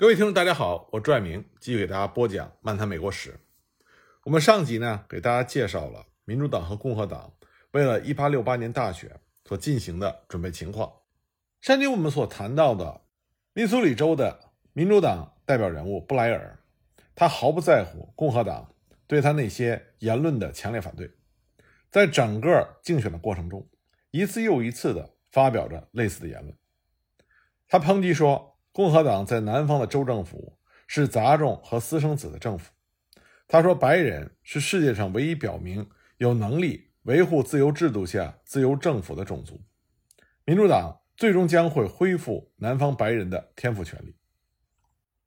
各位听众，大家好，我朱爱明继续给大家播讲《漫谈美国史》。我们上集呢，给大家介绍了民主党和共和党为了1868年大选所进行的准备情况。上集我们所谈到的密苏里州的民主党代表人物布莱尔，他毫不在乎共和党对他那些言论的强烈反对，在整个竞选的过程中，一次又一次的发表着类似的言论。他抨击说。共和党在南方的州政府是杂种和私生子的政府。他说：“白人是世界上唯一表明有能力维护自由制度下自由政府的种族。民主党最终将会恢复南方白人的天赋权利。”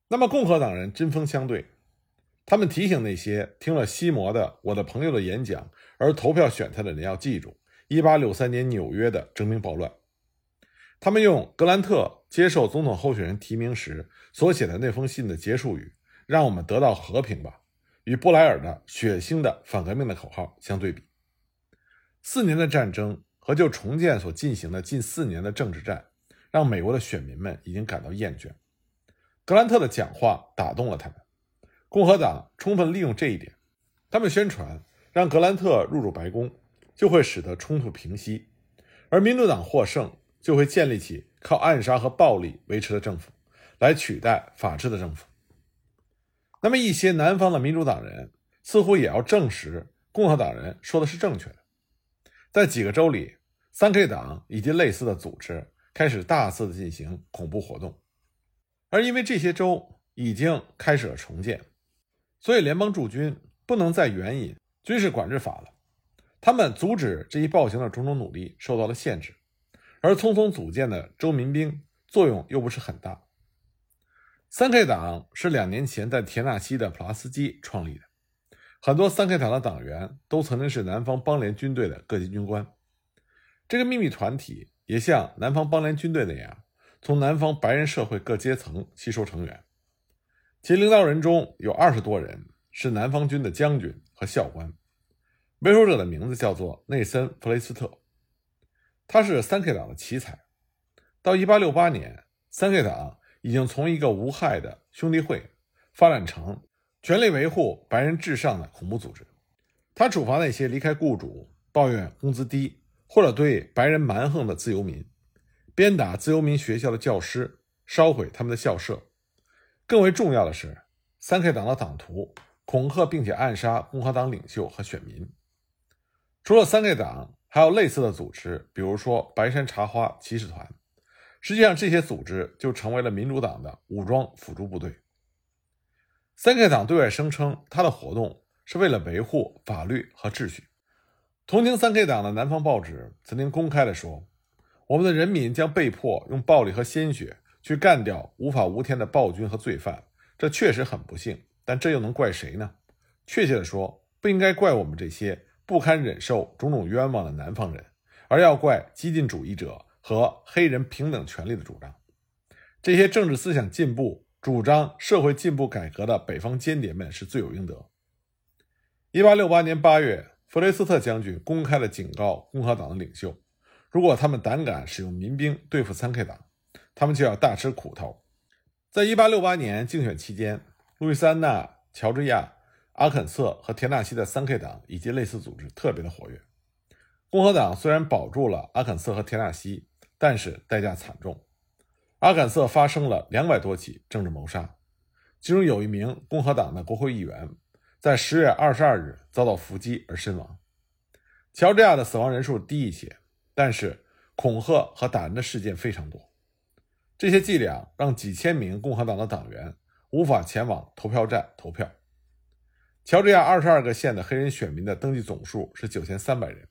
那么，共和党人针锋相对，他们提醒那些听了西摩的我的朋友的演讲而投票选他的人要记住1863年纽约的征兵暴乱。他们用格兰特接受总统候选人提名时所写的那封信的结束语“让我们得到和平吧”，与布莱尔的血腥的反革命的口号相对比。四年的战争和就重建所进行的近四年的政治战，让美国的选民们已经感到厌倦。格兰特的讲话打动了他们，共和党充分利用这一点，他们宣传让格兰特入主白宫就会使得冲突平息，而民主党获胜。就会建立起靠暗杀和暴力维持的政府，来取代法治的政府。那么，一些南方的民主党人似乎也要证实共和党人说的是正确的。在几个州里，三 K 党以及类似的组织开始大肆的进行恐怖活动，而因为这些州已经开始了重建，所以联邦驻军不能再援引军事管制法了。他们阻止这一暴行的种种努力受到了限制。而匆匆组建的州民兵作用又不是很大。三 K 党是两年前在田纳西的普拉斯基创立的，很多三 K 党的党员都曾经是南方邦联军队的各级军官。这个秘密团体也像南方邦联军队那样，从南方白人社会各阶层吸收成员，其领导人中有二十多人是南方军的将军和校官。为首者的名字叫做内森·弗雷斯特。他是三 K 党的奇才。到1868年，三 K 党已经从一个无害的兄弟会发展成全力维护白人至上的恐怖组织。他处罚那些离开雇主、抱怨工资低或者对白人蛮横的自由民，鞭打自由民学校的教师，烧毁他们的校舍。更为重要的是，三 K 党的党徒恐吓并且暗杀共和党领袖和选民。除了三 K 党。还有类似的组织，比如说白山茶花骑士团。实际上，这些组织就成为了民主党的武装辅助部队。三 K 党对外声称，他的活动是为了维护法律和秩序。同情三 K 党的南方报纸曾经公开的说：“我们的人民将被迫用暴力和鲜血去干掉无法无天的暴君和罪犯。这确实很不幸，但这又能怪谁呢？确切的说，不应该怪我们这些。”不堪忍受种种冤枉的南方人，而要怪激进主义者和黑人平等权利的主张。这些政治思想进步、主张社会进步改革的北方间谍们是罪有应得。一八六八年八月，弗雷斯特将军公开的警告共和党的领袖：如果他们胆敢使用民兵对付三 K 党，他们就要大吃苦头。在一八六八年竞选期间，路易斯安那、乔治亚。阿肯色和田纳西的三 K 党以及类似组织特别的活跃。共和党虽然保住了阿肯色和田纳西，但是代价惨重。阿肯色发生了两百多起政治谋杀，其中有一名共和党的国会议员在十月二十二日遭到伏击而身亡。乔治亚的死亡人数低一些，但是恐吓和打人的事件非常多。这些伎俩让几千名共和党的党员无法前往投票站投票。乔治亚二十二个县的黑人选民的登记总数是九千三百人，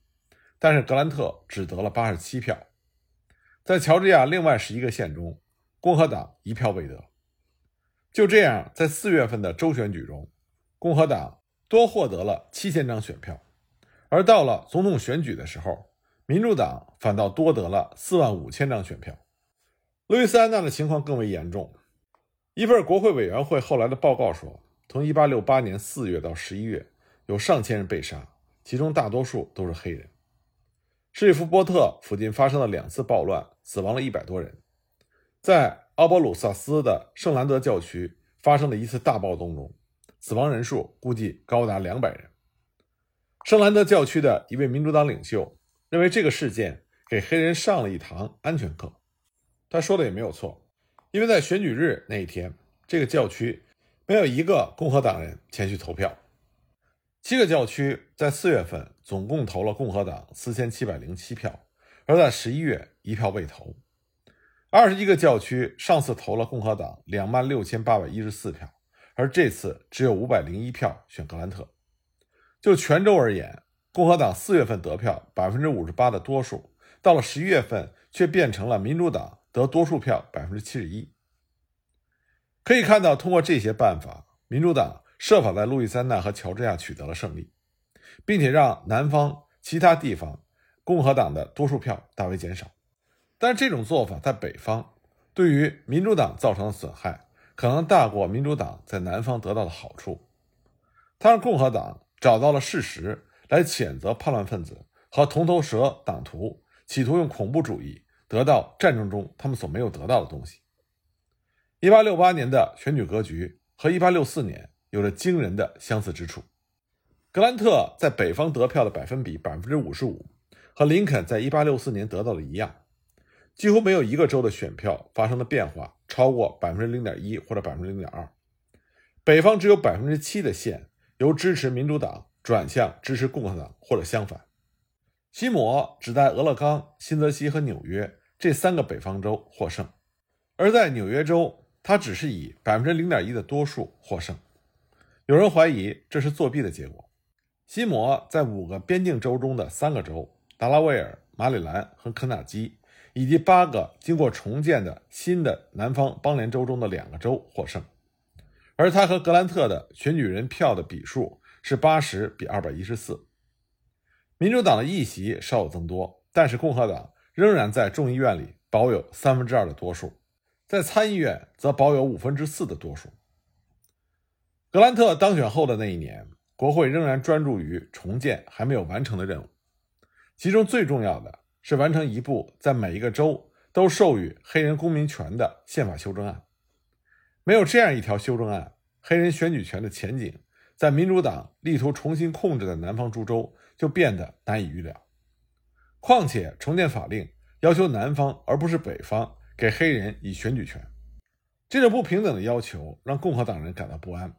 但是格兰特只得了八十七票。在乔治亚另外十一个县中，共和党一票未得。就这样，在四月份的州选举中，共和党多获得了七千张选票，而到了总统选举的时候，民主党反倒多得了四万五千张选票。路易斯安那的情况更为严重。一份国会委员会后来的报告说。从1868年4月到11月，有上千人被杀，其中大多数都是黑人。史蒂夫波特附近发生了两次暴乱，死亡了一百多人。在奥伯鲁萨斯的圣兰德教区发生了一次大暴动中，死亡人数估计高达两百人。圣兰德教区的一位民主党领袖认为这个事件给黑人上了一堂安全课。他说的也没有错，因为在选举日那一天，这个教区没有一个共和党人前去投票。七个教区在四月份总共投了共和党四千七百零七票，而在十一月一票未投。二十一个教区上次投了共和党两万六千八百一十四票，而这次只有五百零一票选格兰特。就全州而言，共和党四月份得票百分之五十八的多数，到了十一月份却变成了民主党得多数票百分之七十一。可以看到，通过这些办法，民主党。设法在路易斯安那和乔治亚取得了胜利，并且让南方其他地方共和党的多数票大为减少。但这种做法在北方对于民主党造成的损害可能大过民主党在南方得到的好处。他让共和党找到了事实来谴责叛乱分子和铜头蛇党徒，企图用恐怖主义得到战争中他们所没有得到的东西。一八六八年的选举格局和一八六四年。有着惊人的相似之处。格兰特在北方得票的百分比百分之五十五，和林肯在一八六四年得到的一样，几乎没有一个州的选票发生的变化超过百分之零点一或者百分之零点二。北方只有百分之七的县由支持民主党转向支持共和党，或者相反。西摩只在俄勒冈、新泽西和纽约这三个北方州获胜，而在纽约州，他只是以百分之零点一的多数获胜。有人怀疑这是作弊的结果。西摩在五个边境州中的三个州——达拉维尔、马里兰和肯塔基，以及八个经过重建的新的南方邦联州中的两个州获胜，而他和格兰特的选举人票的比数是八十比二百一十四。民主党的议席稍有增多，但是共和党仍然在众议院里保有三分之二的多数，在参议院则保有五分之四的多数。格兰特当选后的那一年，国会仍然专注于重建还没有完成的任务，其中最重要的是完成一部在每一个州都授予黑人公民权的宪法修正案。没有这样一条修正案，黑人选举权的前景在民主党力图重新控制的南方诸州就变得难以预料。况且，重建法令要求南方而不是北方给黑人以选举权，这种不平等的要求让共和党人感到不安。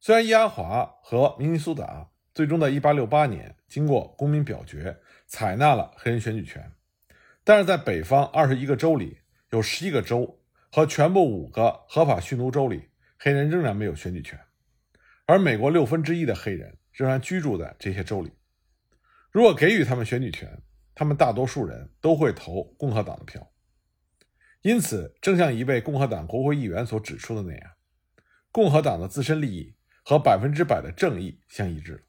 虽然伊阿华和明尼苏达最终在1868年经过公民表决采纳了黑人选举权，但是在北方21个州里，有11个州和全部五个合法蓄奴州里，黑人仍然没有选举权，而美国六分之一的黑人仍然居住在这些州里。如果给予他们选举权，他们大多数人都会投共和党的票。因此，正像一位共和党国会议员所指出的那样，共和党的自身利益。和百分之百的正义相一致，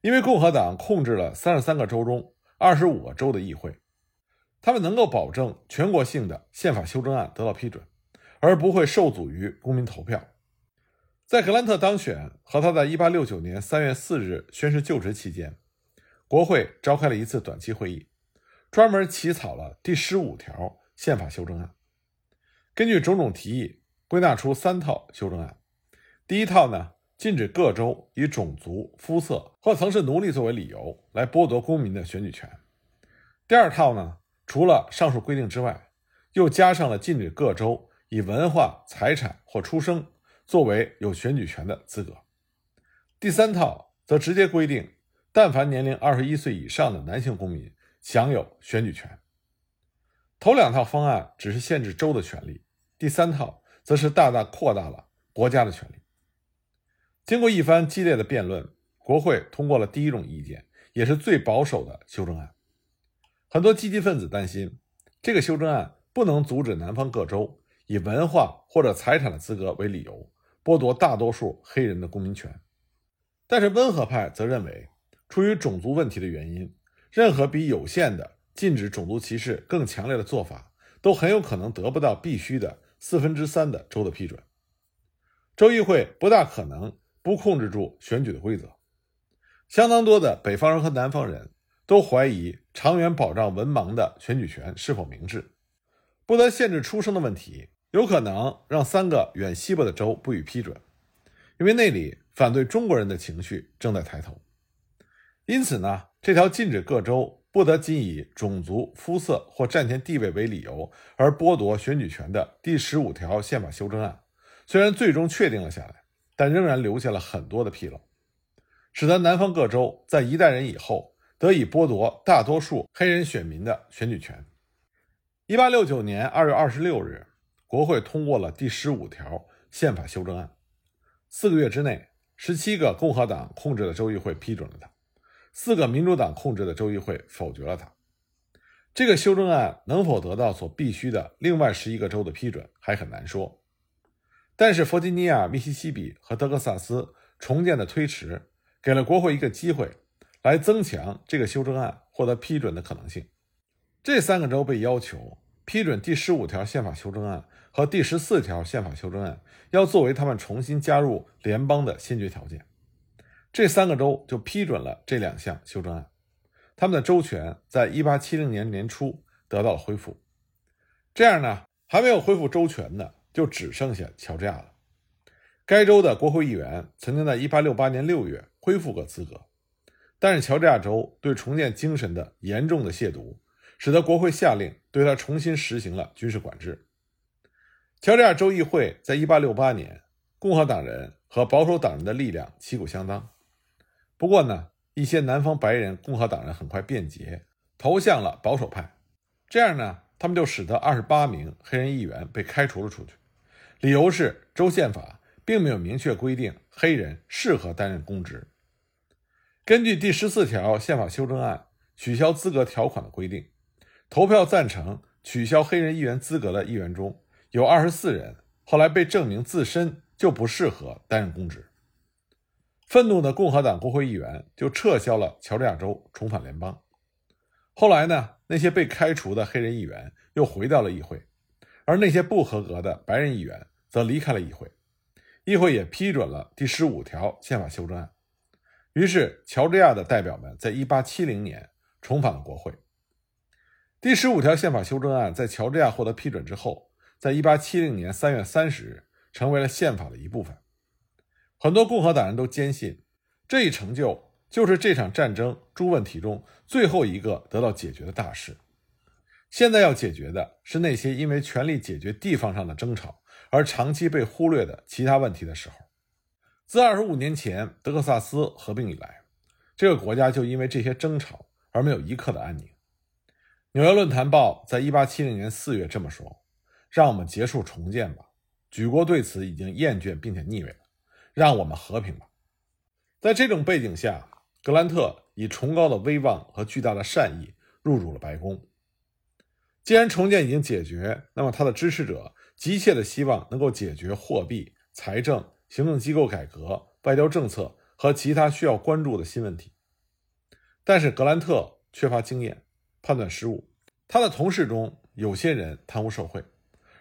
因为共和党控制了三十三个州中二十五个州的议会，他们能够保证全国性的宪法修正案得到批准，而不会受阻于公民投票。在格兰特当选和他在一八六九年三月四日宣誓就职期间，国会召开了一次短期会议，专门起草了第十五条宪法修正案，根据种种提议归纳出三套修正案。第一套呢，禁止各州以种族、肤色或曾是奴隶作为理由来剥夺公民的选举权。第二套呢，除了上述规定之外，又加上了禁止各州以文化、财产或出生作为有选举权的资格。第三套则直接规定，但凡年龄二十一岁以上的男性公民享有选举权。头两套方案只是限制州的权利，第三套则是大大扩大了国家的权利。经过一番激烈的辩论，国会通过了第一种意见，也是最保守的修正案。很多积极分子担心，这个修正案不能阻止南方各州以文化或者财产的资格为理由剥夺大多数黑人的公民权。但是温和派则认为，出于种族问题的原因，任何比有限的禁止种族歧视更强烈的做法，都很有可能得不到必须的四分之三的州的批准。州议会不大可能。不控制住选举的规则，相当多的北方人和南方人都怀疑长远保障文盲的选举权是否明智。不得限制出生的问题，有可能让三个远西部的州不予批准，因为那里反对中国人的情绪正在抬头。因此呢，这条禁止各州不得仅以种族、肤色或战前地位为理由而剥夺选举权的第十五条宪法修正案，虽然最终确定了下来，但仍然留下了很多的纰漏，使得南方各州在一代人以后得以剥夺大多数黑人选民的选举权。一八六九年二月二十六日，国会通过了第十五条宪法修正案，四个月之内，十七个共和党控制的州议会批准了它。四个民主党控制的州议会否决了它。这个修正案能否得到所必须的另外十一个州的批准还很难说。但是弗吉尼亚、密西西比和德克萨斯重建的推迟，给了国会一个机会，来增强这个修正案获得批准的可能性。这三个州被要求批准第十五条宪法修正案和第十四条宪法修正案，要作为他们重新加入联邦的先决条件。这三个州就批准了这两项修正案，他们的州权在1870年年初得到了恢复。这样呢，还没有恢复州权的就只剩下乔治亚了。该州的国会议员曾经在1868年6月恢复过资格，但是乔治亚州对重建精神的严重的亵渎，使得国会下令对他重新实行了军事管制。乔治亚州议会在1868年，共和党人和保守党人的力量旗鼓相当。不过呢，一些南方白人共和党人很快变节，投向了保守派。这样呢，他们就使得二十八名黑人议员被开除了出去，理由是州宪法并没有明确规定黑人适合担任公职。根据第十四条宪法修正案取消资格条款的规定，投票赞成取消黑人议员资格的议员中有二十四人，后来被证明自身就不适合担任公职。愤怒的共和党国会议员就撤销了乔治亚州，重返联邦。后来呢，那些被开除的黑人议员又回到了议会，而那些不合格的白人议员则离开了议会。议会也批准了第十五条宪法修正案。于是，乔治亚的代表们在一八七零年重返了国会。第十五条宪法修正案在乔治亚获得批准之后，在一八七零年三月三十日成为了宪法的一部分。很多共和党人都坚信，这一成就就是这场战争诸问题中最后一个得到解决的大事。现在要解决的是那些因为权力解决地方上的争吵而长期被忽略的其他问题的时候。自二十五年前德克萨斯合并以来，这个国家就因为这些争吵而没有一刻的安宁。《纽约论坛报》在一八七零年四月这么说：“让我们结束重建吧，举国对此已经厌倦并且腻味了。”让我们和平吧。在这种背景下，格兰特以崇高的威望和巨大的善意入主了白宫。既然重建已经解决，那么他的支持者急切的希望能够解决货币、财政、行政机构改革、外交政策和其他需要关注的新问题。但是格兰特缺乏经验，判断失误。他的同事中有些人贪污受贿，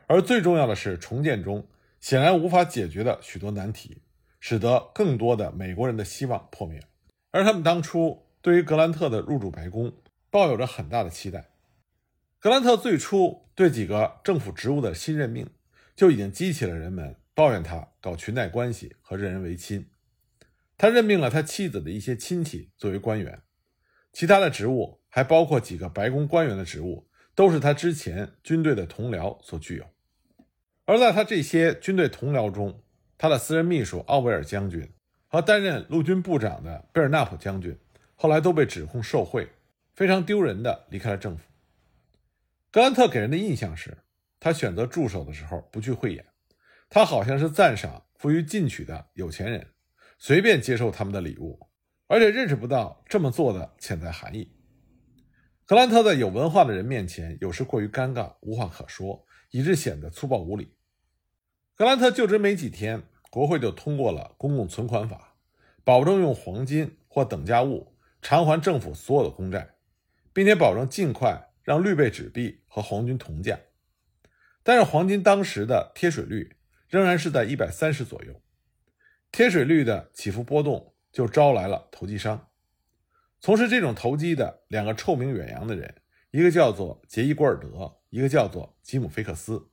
而最重要的是，重建中显然无法解决的许多难题。使得更多的美国人的希望破灭，而他们当初对于格兰特的入主白宫抱有着很大的期待。格兰特最初对几个政府职务的新任命，就已经激起了人们抱怨他搞裙带关系和任人唯亲。他任命了他妻子的一些亲戚作为官员，其他的职务还包括几个白宫官员的职务，都是他之前军队的同僚所具有。而在他这些军队同僚中，他的私人秘书奥威尔将军和担任陆军部长的贝尔纳普将军，后来都被指控受贿，非常丢人的离开了政府。格兰特给人的印象是，他选择助手的时候不去慧眼，他好像是赞赏富于进取的有钱人，随便接受他们的礼物，而且认识不到这么做的潜在含义。格兰特在有文化的人面前有时过于尴尬，无话可说，以致显得粗暴无礼。格兰特就职没几天，国会就通过了公共存款法，保证用黄金或等价物偿还政府所有的公债，并且保证尽快让绿贝纸币和黄金同价。但是黄金当时的贴水率仍然是在一百三十左右，贴水率的起伏波动就招来了投机商。从事这种投机的两个臭名远扬的人，一个叫做杰伊·古尔德，一个叫做吉姆·菲克斯。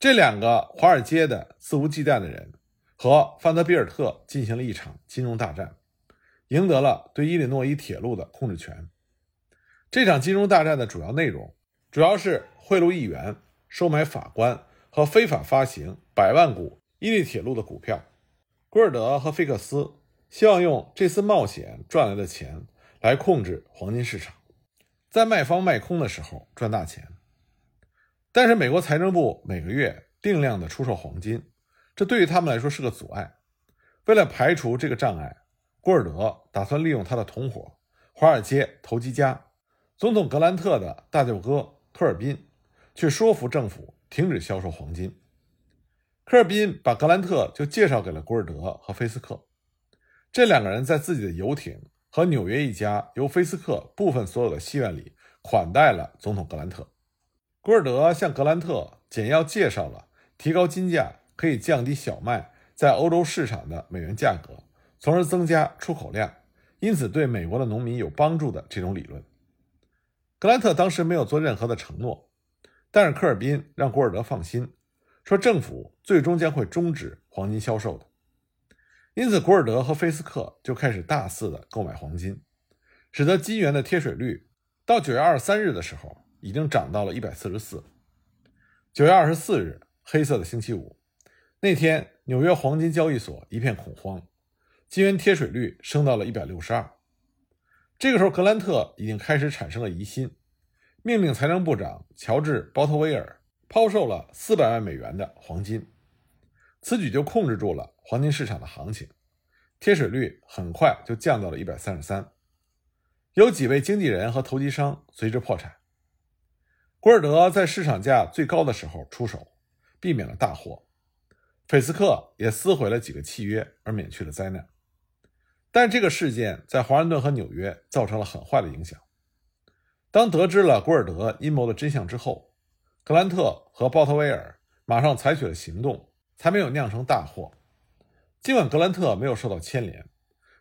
这两个华尔街的肆无忌惮的人和范德比尔特进行了一场金融大战，赢得了对伊利诺伊铁路的控制权。这场金融大战的主要内容主要是贿赂议员、收买法官和非法发行百万股伊利铁路的股票。古尔德和菲克斯希望用这次冒险赚来的钱来控制黄金市场，在卖方卖空的时候赚大钱。但是美国财政部每个月定量的出售黄金，这对于他们来说是个阻碍。为了排除这个障碍，古尔德打算利用他的同伙——华尔街投机家、总统格兰特的大舅哥科尔宾，去说服政府停止销售黄金。科尔宾把格兰特就介绍给了古尔德和菲斯克，这两个人在自己的游艇和纽约一家由菲斯克部分所有的戏院里款待了总统格兰特。古尔德向格兰特简要介绍了提高金价可以降低小麦在欧洲市场的美元价格，从而增加出口量，因此对美国的农民有帮助的这种理论。格兰特当时没有做任何的承诺，但是科尔宾让古尔德放心。说政府最终将会终止黄金销售的，因此古尔德和菲斯克就开始大肆的购买黄金，使得金元的贴水率到九月二十三日的时候已经涨到了一百四十四。九月二十四日，黑色的星期五那天，纽约黄金交易所一片恐慌，金元贴水率升到了一百六十二。这个时候，格兰特已经开始产生了疑心，命令财政部长乔治·鲍特威尔。抛售了四百万美元的黄金，此举就控制住了黄金市场的行情，贴水率很快就降到了一百三十三。有几位经纪人和投机商随之破产。古尔德在市场价最高的时候出手，避免了大祸。菲斯克也撕毁了几个契约，而免去了灾难。但这个事件在华盛顿和纽约造成了很坏的影响。当得知了古尔德阴谋的真相之后，格兰特和鲍特威尔马上采取了行动，才没有酿成大祸。尽管格兰特没有受到牵连，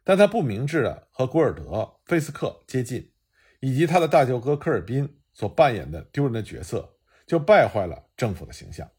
但他不明智的和古尔德、菲斯克接近，以及他的大舅哥科尔宾所扮演的丢人的角色，就败坏了政府的形象。